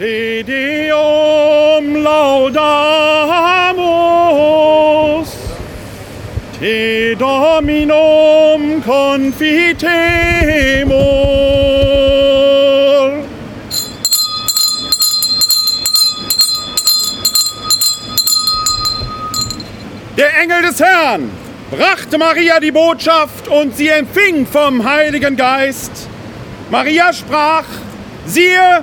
Te Deum laudamus, Te Dominum confitemur. Der Engel des Herrn brachte Maria die Botschaft und sie empfing vom Heiligen Geist. Maria sprach, siehe,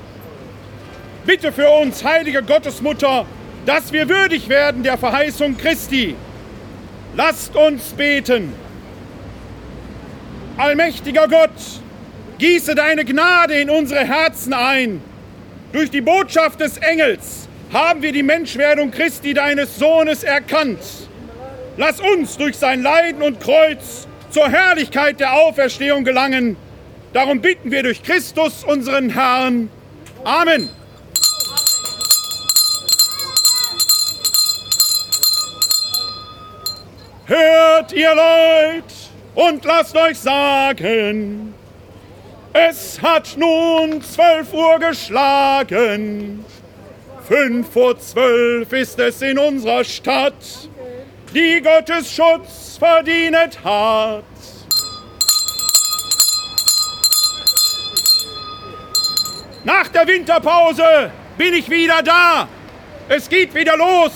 Bitte für uns, heilige Gottesmutter, dass wir würdig werden der Verheißung Christi. Lasst uns beten. Allmächtiger Gott, gieße deine Gnade in unsere Herzen ein. Durch die Botschaft des Engels haben wir die Menschwerdung Christi, deines Sohnes, erkannt. Lass uns durch sein Leiden und Kreuz zur Herrlichkeit der Auferstehung gelangen. Darum bitten wir durch Christus, unseren Herrn. Amen. Hört ihr Leid und lasst euch sagen, es hat nun zwölf Uhr geschlagen. Fünf vor zwölf ist es in unserer Stadt, die Gottes Schutz verdient hat. Nach der Winterpause bin ich wieder da. Es geht wieder los.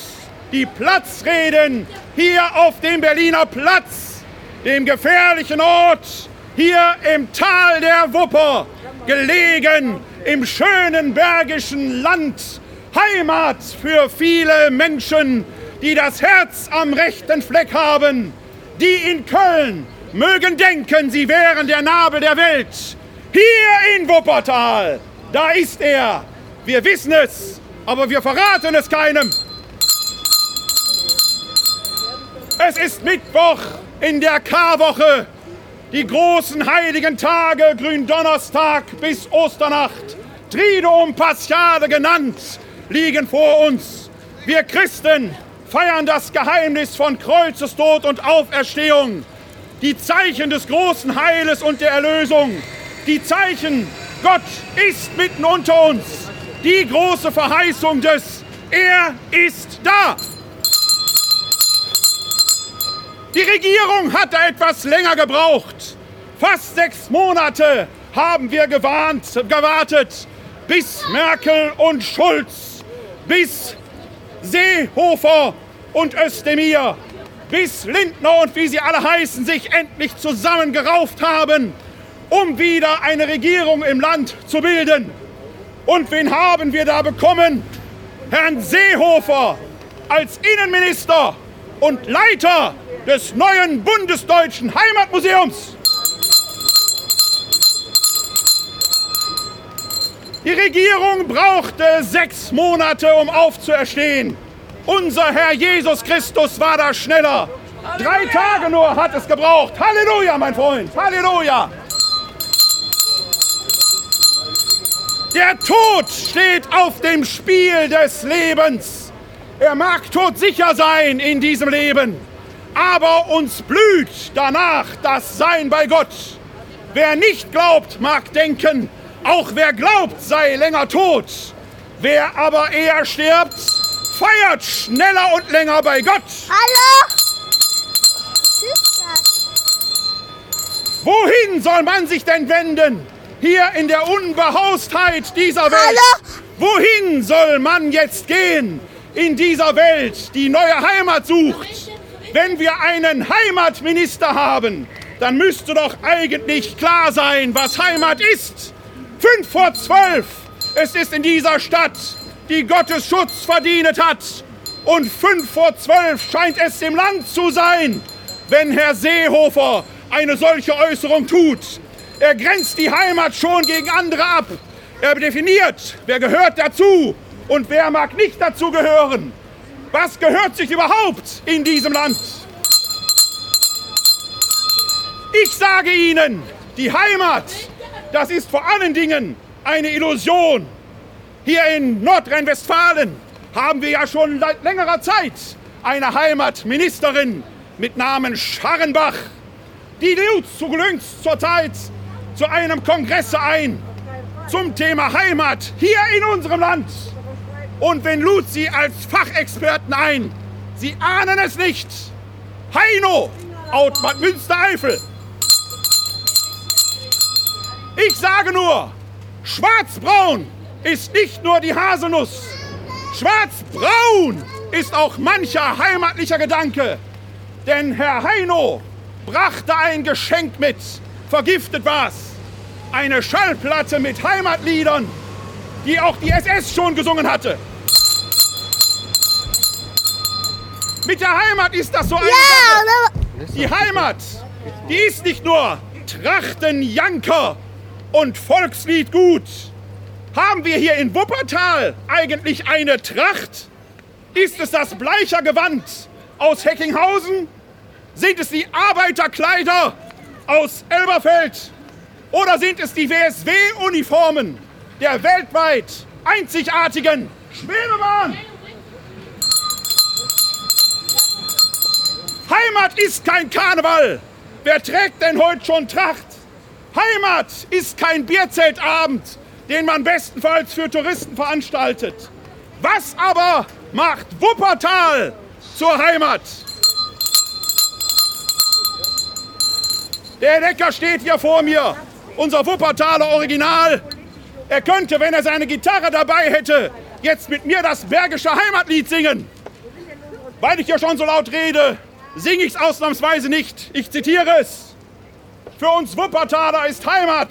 Die Platzreden hier auf dem Berliner Platz, dem gefährlichen Ort, hier im Tal der Wupper, gelegen im schönen bergischen Land, Heimat für viele Menschen, die das Herz am rechten Fleck haben, die in Köln mögen denken, sie wären der Nabel der Welt. Hier in Wuppertal, da ist er. Wir wissen es, aber wir verraten es keinem. Es ist Mittwoch in der Karwoche. Die großen heiligen Tage, Gründonnerstag bis Osternacht, Triduum Paschale genannt, liegen vor uns. Wir Christen feiern das Geheimnis von Kreuzestod und Auferstehung, die Zeichen des großen Heiles und der Erlösung, die Zeichen, Gott ist mitten unter uns, die große Verheißung des Er ist da. Die Regierung hat da etwas länger gebraucht. Fast sechs Monate haben wir gewarnt, gewartet, bis Merkel und Schulz, bis Seehofer und Özdemir, bis Lindner und wie sie alle heißen, sich endlich zusammengerauft haben, um wieder eine Regierung im Land zu bilden. Und wen haben wir da bekommen? Herrn Seehofer als Innenminister und Leiter des neuen Bundesdeutschen Heimatmuseums. Die Regierung brauchte sechs Monate, um aufzuerstehen. Unser Herr Jesus Christus war da schneller. Drei Tage nur hat es gebraucht. Halleluja, mein Freund. Halleluja. Der Tod steht auf dem Spiel des Lebens. Er mag todsicher sein in diesem Leben aber uns blüht danach das Sein bei Gott. Wer nicht glaubt, mag denken, auch wer glaubt, sei länger tot. Wer aber eher stirbt, feiert schneller und länger bei Gott. Hallo? Wohin soll man sich denn wenden? Hier in der Unbehaustheit dieser Welt. Hallo? Wohin soll man jetzt gehen in dieser Welt, die neue Heimat sucht? Wenn wir einen Heimatminister haben, dann müsste doch eigentlich klar sein, was Heimat ist. Fünf vor zwölf. Es ist in dieser Stadt, die Gottes Schutz verdient hat. Und fünf vor zwölf scheint es im Land zu sein, wenn Herr Seehofer eine solche Äußerung tut. Er grenzt die Heimat schon gegen andere ab. Er definiert, wer gehört dazu und wer mag nicht dazu gehören. Was gehört sich überhaupt in diesem Land? Ich sage Ihnen, die Heimat, das ist vor allen Dingen eine Illusion. Hier in Nordrhein-Westfalen haben wir ja schon seit längerer Zeit eine Heimatministerin mit Namen Scharrenbach. Die lud zu Glünks zurzeit zu einem Kongress ein zum Thema Heimat hier in unserem Land. Und wenn lud sie als Fachexperten ein, Sie ahnen es nicht. Heino Bad Münstereifel. Ich sage nur, schwarzbraun ist nicht nur die Haselnuss. Schwarzbraun ist auch mancher heimatlicher Gedanke. Denn Herr Heino brachte ein Geschenk mit. Vergiftet war's. Eine Schallplatte mit Heimatliedern, die auch die SS schon gesungen hatte. Mit der Heimat ist das so eine Ja, Sache. Die Heimat, die ist nicht nur Trachtenjanker und Volkslied gut. Haben wir hier in Wuppertal eigentlich eine Tracht? Ist es das Bleicher Gewand aus Heckinghausen? Sind es die Arbeiterkleider aus Elberfeld? Oder sind es die WSW-Uniformen der weltweit einzigartigen Schwebebahn? Heimat ist kein Karneval. Wer trägt denn heute schon Tracht? Heimat ist kein Bierzeltabend, den man bestenfalls für Touristen veranstaltet. Was aber macht Wuppertal zur Heimat? Der Decker steht hier vor mir, unser Wuppertaler Original. Er könnte, wenn er seine Gitarre dabei hätte, jetzt mit mir das Bergische Heimatlied singen. Weil ich hier schon so laut rede, singe ich es ausnahmsweise nicht. Ich zitiere es. Für uns Wuppertaler ist Heimat,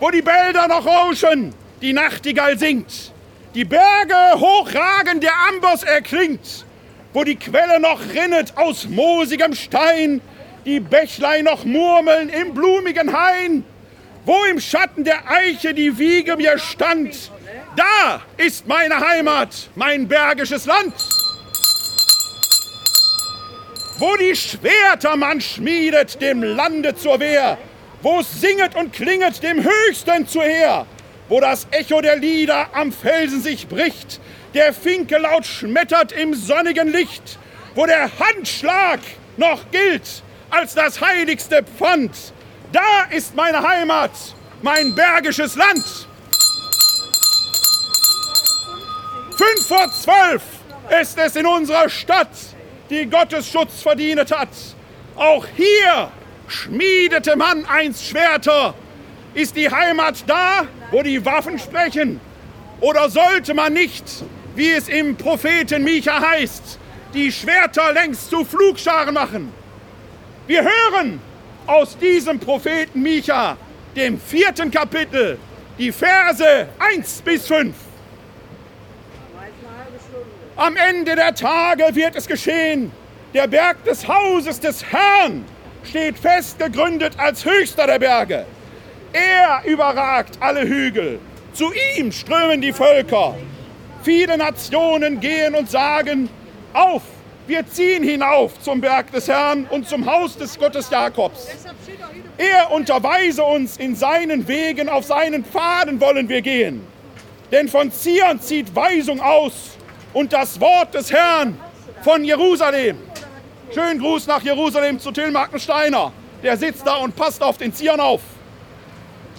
wo die Bälder noch rauschen, die Nachtigall singt, die Berge hochragen, der Amboss erklingt, wo die Quelle noch rinnet aus moosigem Stein, die Bächlein noch murmeln im blumigen Hain, wo im Schatten der Eiche die Wiege mir stand. Da ist meine Heimat, mein bergisches Land wo die Schwerter man schmiedet dem Lande zur Wehr, wo es singet und klinget dem Höchsten zu Heer, wo das Echo der Lieder am Felsen sich bricht, der Finke laut schmettert im sonnigen Licht, wo der Handschlag noch gilt als das heiligste Pfand. Da ist meine Heimat, mein bergisches Land. Fünf vor zwölf ist es in unserer Stadt die Gottesschutz verdient hat. Auch hier schmiedete man einst Schwerter. Ist die Heimat da, wo die Waffen sprechen? Oder sollte man nicht, wie es im Propheten Micha heißt, die Schwerter längst zu Flugscharen machen? Wir hören aus diesem Propheten Micha, dem vierten Kapitel, die Verse 1 bis 5. Am Ende der Tage wird es geschehen. Der Berg des Hauses des Herrn steht fest gegründet als höchster der Berge. Er überragt alle Hügel. Zu ihm strömen die Völker. Viele Nationen gehen und sagen, auf, wir ziehen hinauf zum Berg des Herrn und zum Haus des Gottes Jakobs. Er unterweise uns in seinen Wegen, auf seinen Pfaden wollen wir gehen. Denn von Zion zieht Weisung aus und das Wort des Herrn von Jerusalem. Schönen Gruß nach Jerusalem zu Till Markensteiner. Der sitzt da und passt auf den Zion auf.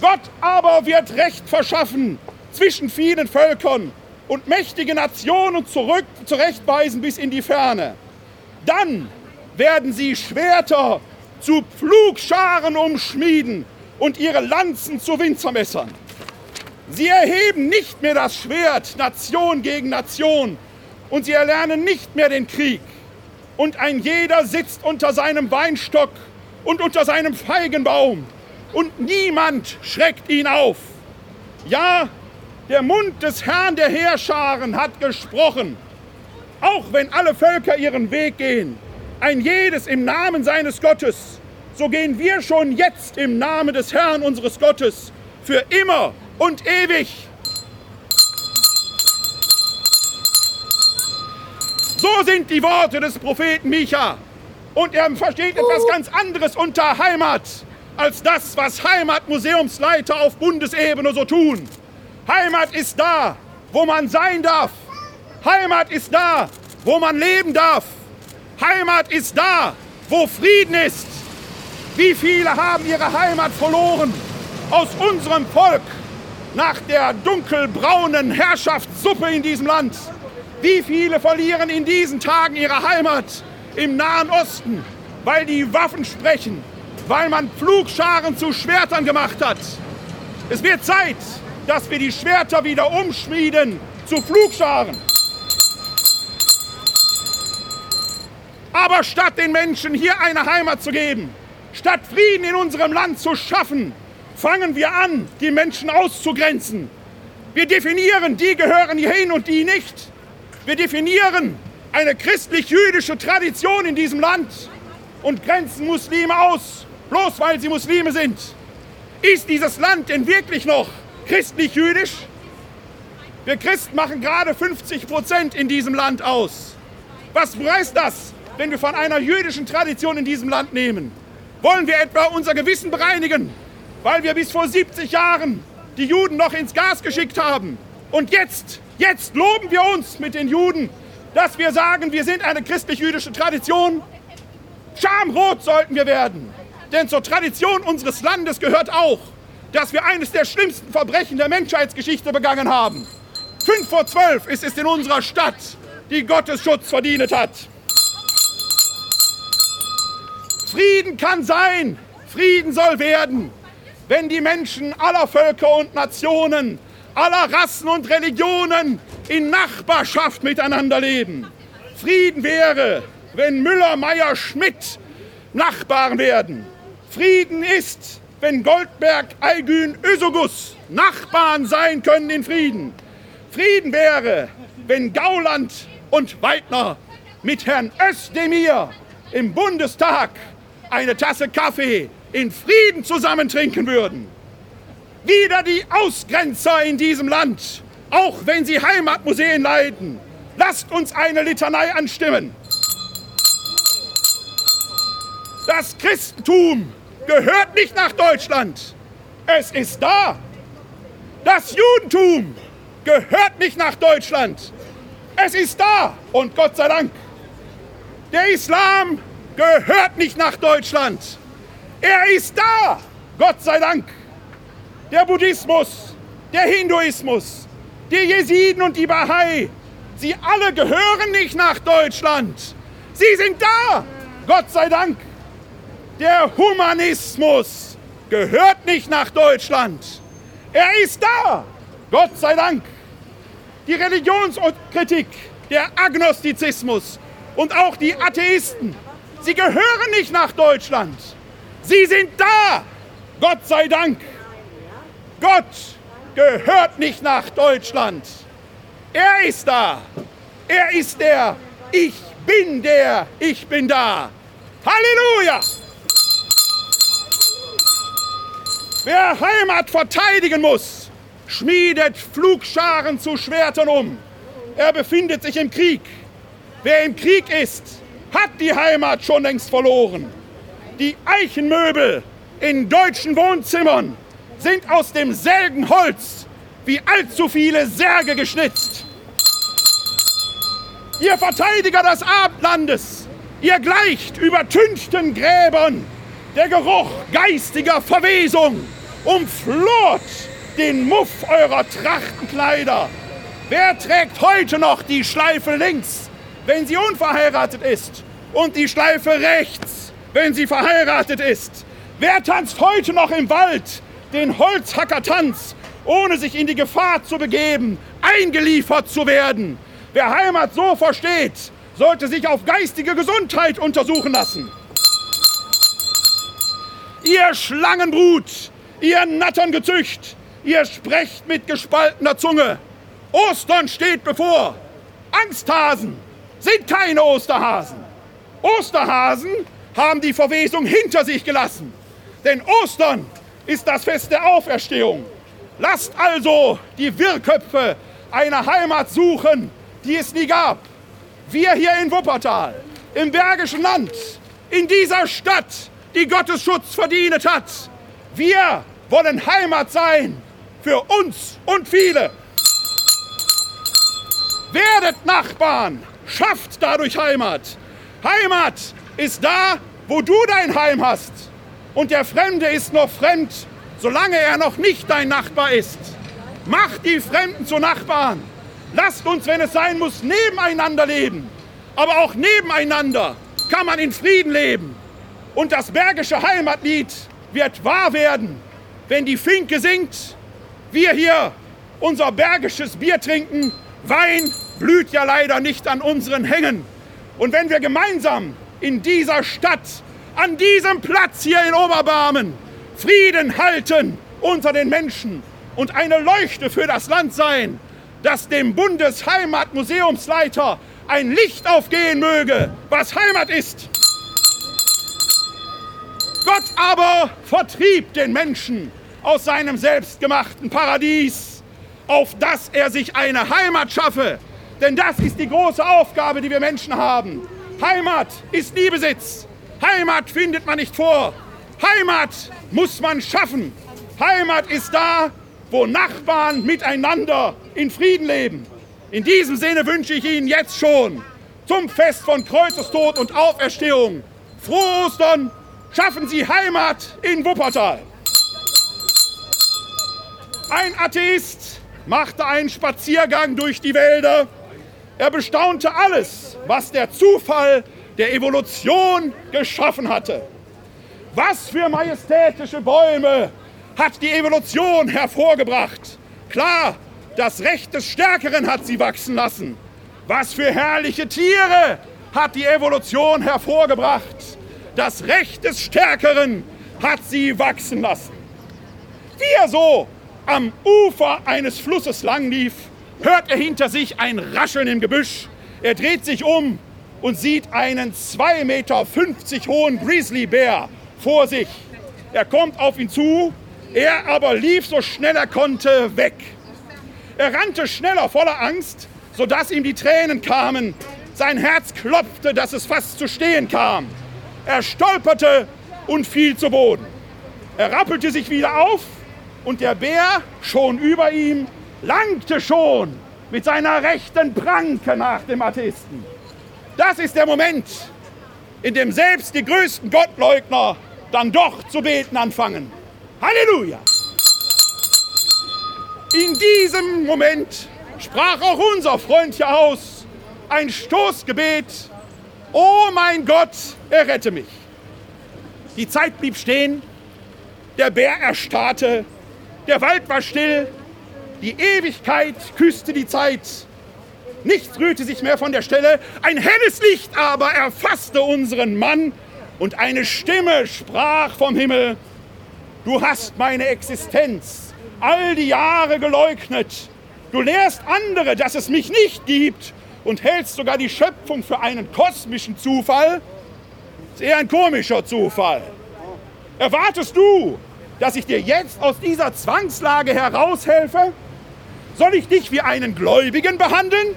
Gott aber wird Recht verschaffen zwischen vielen Völkern und mächtige Nationen zurück zurechtweisen bis in die Ferne. Dann werden sie Schwerter zu Pflugscharen umschmieden und ihre Lanzen zu Winzermessern. Sie erheben nicht mehr das Schwert Nation gegen Nation und sie erlernen nicht mehr den Krieg. Und ein jeder sitzt unter seinem Weinstock und unter seinem Feigenbaum und niemand schreckt ihn auf. Ja, der Mund des Herrn der Heerscharen hat gesprochen. Auch wenn alle Völker ihren Weg gehen, ein jedes im Namen seines Gottes, so gehen wir schon jetzt im Namen des Herrn unseres Gottes für immer und ewig. So sind die Worte des Propheten Micha. Und er versteht etwas ganz anderes unter Heimat als das, was Heimatmuseumsleiter auf Bundesebene so tun. Heimat ist da, wo man sein darf. Heimat ist da, wo man leben darf. Heimat ist da, wo Frieden ist. Wie viele haben ihre Heimat verloren aus unserem Volk nach der dunkelbraunen Herrschaftssuppe in diesem Land? Wie viele verlieren in diesen Tagen ihre Heimat im Nahen Osten, weil die Waffen sprechen, weil man Pflugscharen zu Schwertern gemacht hat? Es wird Zeit, dass wir die Schwerter wieder umschmieden zu Pflugscharen. Aber statt den Menschen hier eine Heimat zu geben, statt Frieden in unserem Land zu schaffen, fangen wir an, die Menschen auszugrenzen. Wir definieren, die gehören hierhin und die nicht. Wir definieren eine christlich-jüdische Tradition in diesem Land und grenzen Muslime aus, bloß weil sie Muslime sind. Ist dieses Land denn wirklich noch christlich-jüdisch? Wir Christen machen gerade 50 Prozent in diesem Land aus. Was heißt das, wenn wir von einer jüdischen Tradition in diesem Land nehmen? Wollen wir etwa unser Gewissen bereinigen, weil wir bis vor 70 Jahren die Juden noch ins Gas geschickt haben? Und jetzt Jetzt loben wir uns mit den Juden, dass wir sagen, wir sind eine christlich-jüdische Tradition. Schamrot sollten wir werden. Denn zur Tradition unseres Landes gehört auch, dass wir eines der schlimmsten Verbrechen der Menschheitsgeschichte begangen haben. Fünf vor zwölf ist es in unserer Stadt, die Gottes Schutz verdient hat. Frieden kann sein, Frieden soll werden, wenn die Menschen aller Völker und Nationen aller Rassen und Religionen in Nachbarschaft miteinander leben. Frieden wäre, wenn Müller, Meier, Schmidt Nachbarn werden. Frieden ist, wenn Goldberg, Aygün, Ösogus Nachbarn sein können in Frieden. Frieden wäre, wenn Gauland und Weidner mit Herrn Özdemir im Bundestag eine Tasse Kaffee in Frieden zusammentrinken würden. Wieder die Ausgrenzer in diesem Land, auch wenn sie Heimatmuseen leiden. Lasst uns eine Litanei anstimmen. Das Christentum gehört nicht nach Deutschland. Es ist da. Das Judentum gehört nicht nach Deutschland. Es ist da. Und Gott sei Dank. Der Islam gehört nicht nach Deutschland. Er ist da. Gott sei Dank der Buddhismus, der Hinduismus, die Jesiden und die Bahai, sie alle gehören nicht nach Deutschland. Sie sind da, Gott sei Dank. Der Humanismus gehört nicht nach Deutschland. Er ist da, Gott sei Dank. Die Religionskritik, der Agnostizismus und auch die Atheisten, sie gehören nicht nach Deutschland. Sie sind da, Gott sei Dank. Gott gehört nicht nach Deutschland. Er ist da. Er ist der. Ich bin der. Ich bin da. Halleluja! Wer Heimat verteidigen muss, schmiedet Flugscharen zu Schwertern um. Er befindet sich im Krieg. Wer im Krieg ist, hat die Heimat schon längst verloren. Die Eichenmöbel in deutschen Wohnzimmern sind aus demselben Holz wie allzu viele Särge geschnitzt. Ihr Verteidiger des Abendlandes, ihr gleicht übertünchten Gräbern. Der Geruch geistiger Verwesung umflort den Muff eurer Trachtenkleider. Wer trägt heute noch die Schleife links, wenn sie unverheiratet ist, und die Schleife rechts, wenn sie verheiratet ist? Wer tanzt heute noch im Wald, den Holzhackertanz, ohne sich in die Gefahr zu begeben, eingeliefert zu werden. Wer Heimat so versteht, sollte sich auf geistige Gesundheit untersuchen lassen. Ihr Schlangenbrut, ihr Natterngezücht, ihr sprecht mit gespaltener Zunge. Ostern steht bevor. Angsthasen sind keine Osterhasen. Osterhasen haben die Verwesung hinter sich gelassen. Denn Ostern ist das Fest der Auferstehung. Lasst also die Wirrköpfe eine Heimat suchen, die es nie gab. Wir hier in Wuppertal, im Bergischen Land, in dieser Stadt, die Gottes Schutz verdient hat, wir wollen Heimat sein für uns und viele. Werdet Nachbarn, schafft dadurch Heimat. Heimat ist da, wo du dein Heim hast. Und der Fremde ist noch fremd, solange er noch nicht dein Nachbar ist. Macht die Fremden zu Nachbarn. Lasst uns, wenn es sein muss, nebeneinander leben. Aber auch nebeneinander kann man in Frieden leben. Und das bergische Heimatlied wird wahr werden, wenn die Finke singt, wir hier unser bergisches Bier trinken, Wein blüht ja leider nicht an unseren Hängen. Und wenn wir gemeinsam in dieser Stadt, an diesem Platz hier in Oberbarmen, Frieden halten unter den Menschen und eine Leuchte für das Land sein, dass dem Bundesheimatmuseumsleiter ein Licht aufgehen möge, was Heimat ist. Gott aber vertrieb den Menschen aus seinem selbstgemachten Paradies, auf dass er sich eine Heimat schaffe. Denn das ist die große Aufgabe, die wir Menschen haben. Heimat ist nie Besitz. Heimat findet man nicht vor. Heimat muss man schaffen. Heimat ist da, wo Nachbarn miteinander in Frieden leben. In diesem Sinne wünsche ich Ihnen jetzt schon zum Fest von Kreuzestod und Auferstehung frohe Ostern. Schaffen Sie Heimat in Wuppertal. Ein Atheist machte einen Spaziergang durch die Wälder. Er bestaunte alles, was der Zufall der Evolution geschaffen hatte. Was für majestätische Bäume hat die Evolution hervorgebracht. Klar, das Recht des Stärkeren hat sie wachsen lassen. Was für herrliche Tiere hat die Evolution hervorgebracht. Das Recht des Stärkeren hat sie wachsen lassen. Wie er so am Ufer eines Flusses langlief, hört er hinter sich ein Rascheln im Gebüsch. Er dreht sich um und sieht einen 2,50 Meter hohen Grizzlybär vor sich. Er kommt auf ihn zu, er aber lief so schnell er konnte weg. Er rannte schneller voller Angst, sodass ihm die Tränen kamen. Sein Herz klopfte, dass es fast zu stehen kam. Er stolperte und fiel zu Boden. Er rappelte sich wieder auf und der Bär, schon über ihm, langte schon mit seiner rechten Pranke nach dem Atheisten. Das ist der Moment, in dem selbst die größten Gottleugner dann doch zu beten anfangen. Halleluja! In diesem Moment sprach auch unser Freund hier aus ein Stoßgebet. Oh mein Gott, errette mich. Die Zeit blieb stehen, der Bär erstarrte, der Wald war still, die Ewigkeit küsste die Zeit. Nichts rührte sich mehr von der Stelle, ein helles Licht aber erfasste unseren Mann und eine Stimme sprach vom Himmel, du hast meine Existenz all die Jahre geleugnet. Du lehrst andere, dass es mich nicht gibt und hältst sogar die Schöpfung für einen kosmischen Zufall. Ist eher ein komischer Zufall. Erwartest du, dass ich dir jetzt aus dieser Zwangslage heraushelfe? Soll ich dich wie einen Gläubigen behandeln?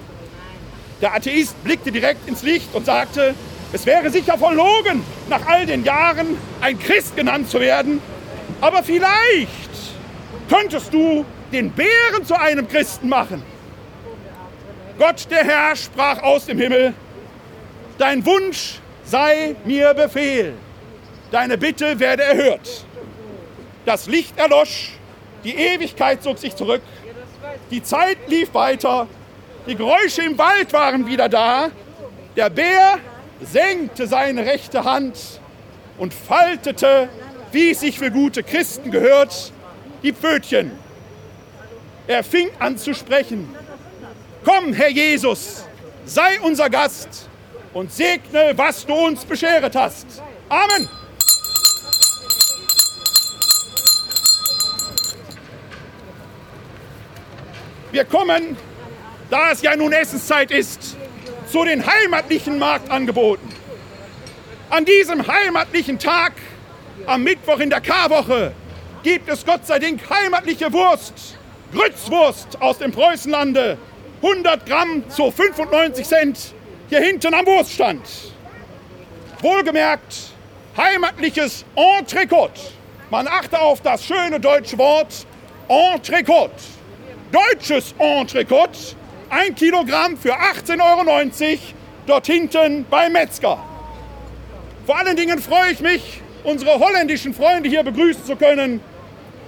Der Atheist blickte direkt ins Licht und sagte, es wäre sicher verlogen, nach all den Jahren ein Christ genannt zu werden, aber vielleicht könntest du den Bären zu einem Christen machen. Gott der Herr sprach aus dem Himmel, dein Wunsch sei mir Befehl, deine Bitte werde erhört. Das Licht erlosch, die Ewigkeit zog sich zurück, die Zeit lief weiter, die Geräusche im Wald waren wieder da, der Bär senkte seine rechte Hand und faltete, wie es sich für gute Christen gehört, die Pfötchen. Er fing an zu sprechen. Komm, Herr Jesus, sei unser Gast und segne, was du uns bescheret hast. Amen. Wir kommen, da es ja nun Essenszeit ist, zu den heimatlichen Marktangeboten. An diesem heimatlichen Tag, am Mittwoch in der Karwoche, gibt es Gott sei Dank heimatliche Wurst, Grützwurst aus dem Preußenlande, 100 Gramm zu 95 Cent. hier hinten am Wurststand. Wohlgemerkt, heimatliches Entrecote. Man achte auf das schöne deutsche Wort Entrecote. Deutsches Entrecote, ein Kilogramm für 18,90 Euro, dort hinten beim Metzger. Vor allen Dingen freue ich mich, unsere holländischen Freunde hier begrüßen zu können.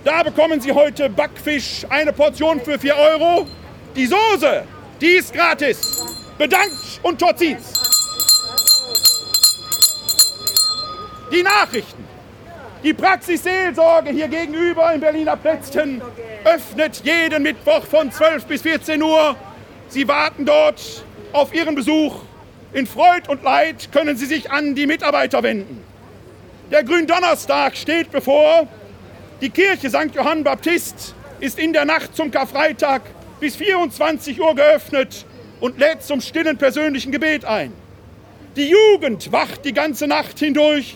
Da bekommen Sie heute Backfisch, eine Portion für 4 Euro. Die Soße, die ist gratis. Bedankt und Totzins. Die Nachrichten. Die Praxisseelsorge hier gegenüber im Berliner Plätzchen öffnet jeden Mittwoch von 12 bis 14 Uhr. Sie warten dort auf Ihren Besuch. In Freud und Leid können Sie sich an die Mitarbeiter wenden. Der Gründonnerstag steht bevor. Die Kirche St. Johann Baptist ist in der Nacht zum Karfreitag bis 24 Uhr geöffnet und lädt zum stillen persönlichen Gebet ein. Die Jugend wacht die ganze Nacht hindurch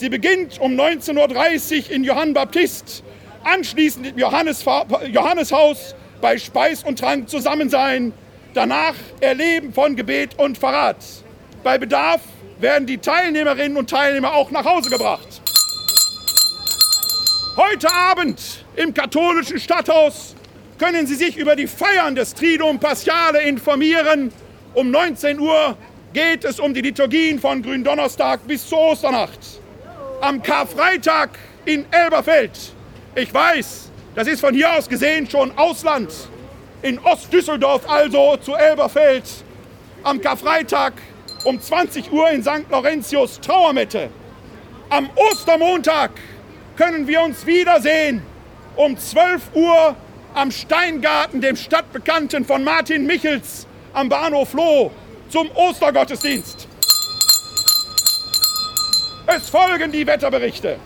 Sie beginnt um 19.30 Uhr in Johann Baptist, anschließend im Johannes, Johanneshaus bei Speis und Trank zusammen sein, danach Erleben von Gebet und Verrat. Bei Bedarf werden die Teilnehmerinnen und Teilnehmer auch nach Hause gebracht. Heute Abend im katholischen Stadthaus können Sie sich über die Feiern des Triduum Paschale informieren. Um 19 Uhr geht es um die Liturgien von Gründonnerstag bis zur Osternacht am Karfreitag in Elberfeld. Ich weiß, das ist von hier aus gesehen schon Ausland. In Ostdüsseldorf also zu Elberfeld. Am Karfreitag um 20 Uhr in St. Laurentius Trauermette. Am Ostermontag können wir uns wiedersehen um 12 Uhr am Steingarten, dem Stadtbekannten von Martin Michels am Bahnhof Loh zum Ostergottesdienst. Es folgen die Wetterberichte.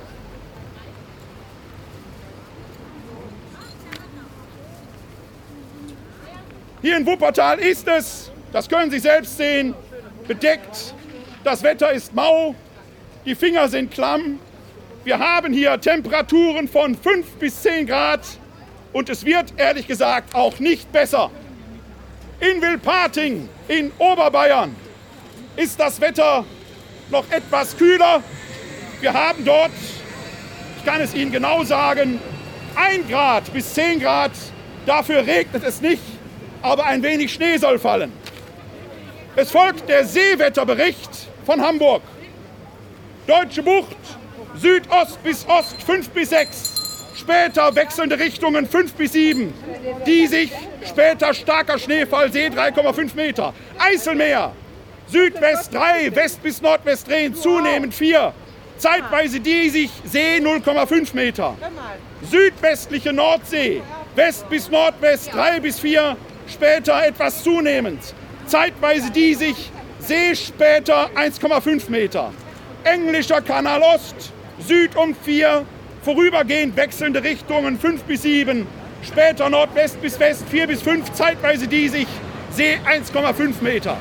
Hier in Wuppertal ist es, das können Sie selbst sehen, bedeckt. Das Wetter ist mau, die Finger sind klamm. Wir haben hier Temperaturen von 5 bis 10 Grad und es wird ehrlich gesagt auch nicht besser. In Wilpating in Oberbayern ist das Wetter noch etwas kühler. Wir haben dort, ich kann es Ihnen genau sagen, 1 Grad bis 10 Grad. Dafür regnet es nicht, aber ein wenig Schnee soll fallen. Es folgt der Seewetterbericht von Hamburg. Deutsche Bucht, Südost bis Ost 5 bis 6. Später wechselnde Richtungen 5 bis 7. Die sich später starker Schneefall, See 3,5 Meter. Eiselmeer Südwest 3, West bis Nordwest drehen, zunehmend 4. Zeitweise die sich See 0,5 Meter. Südwestliche Nordsee, West bis Nordwest 3 bis 4, später etwas zunehmend. Zeitweise die sich See später 1,5 Meter. Englischer Kanal Ost, Süd um 4, vorübergehend wechselnde Richtungen 5 bis 7, später Nordwest bis West 4 bis 5, zeitweise die sich See 1,5 Meter.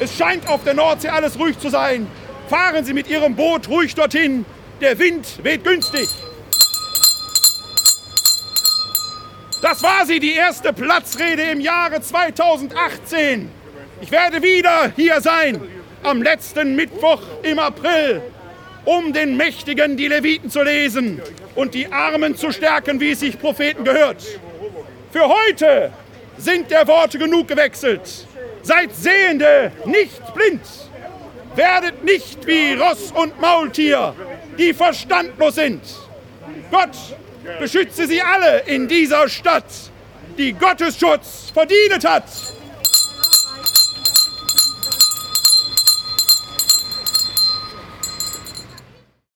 Es scheint auf der Nordsee alles ruhig zu sein. Fahren Sie mit Ihrem Boot ruhig dorthin. Der Wind weht günstig. Das war sie, die erste Platzrede im Jahre 2018. Ich werde wieder hier sein, am letzten Mittwoch im April, um den Mächtigen die Leviten zu lesen und die Armen zu stärken, wie es sich Propheten gehört. Für heute sind der Worte genug gewechselt. Seid Sehende, nicht blind. Werdet nicht wie Ross und Maultier, die verstandlos sind. Gott beschütze sie alle in dieser Stadt, die Gottesschutz verdient hat.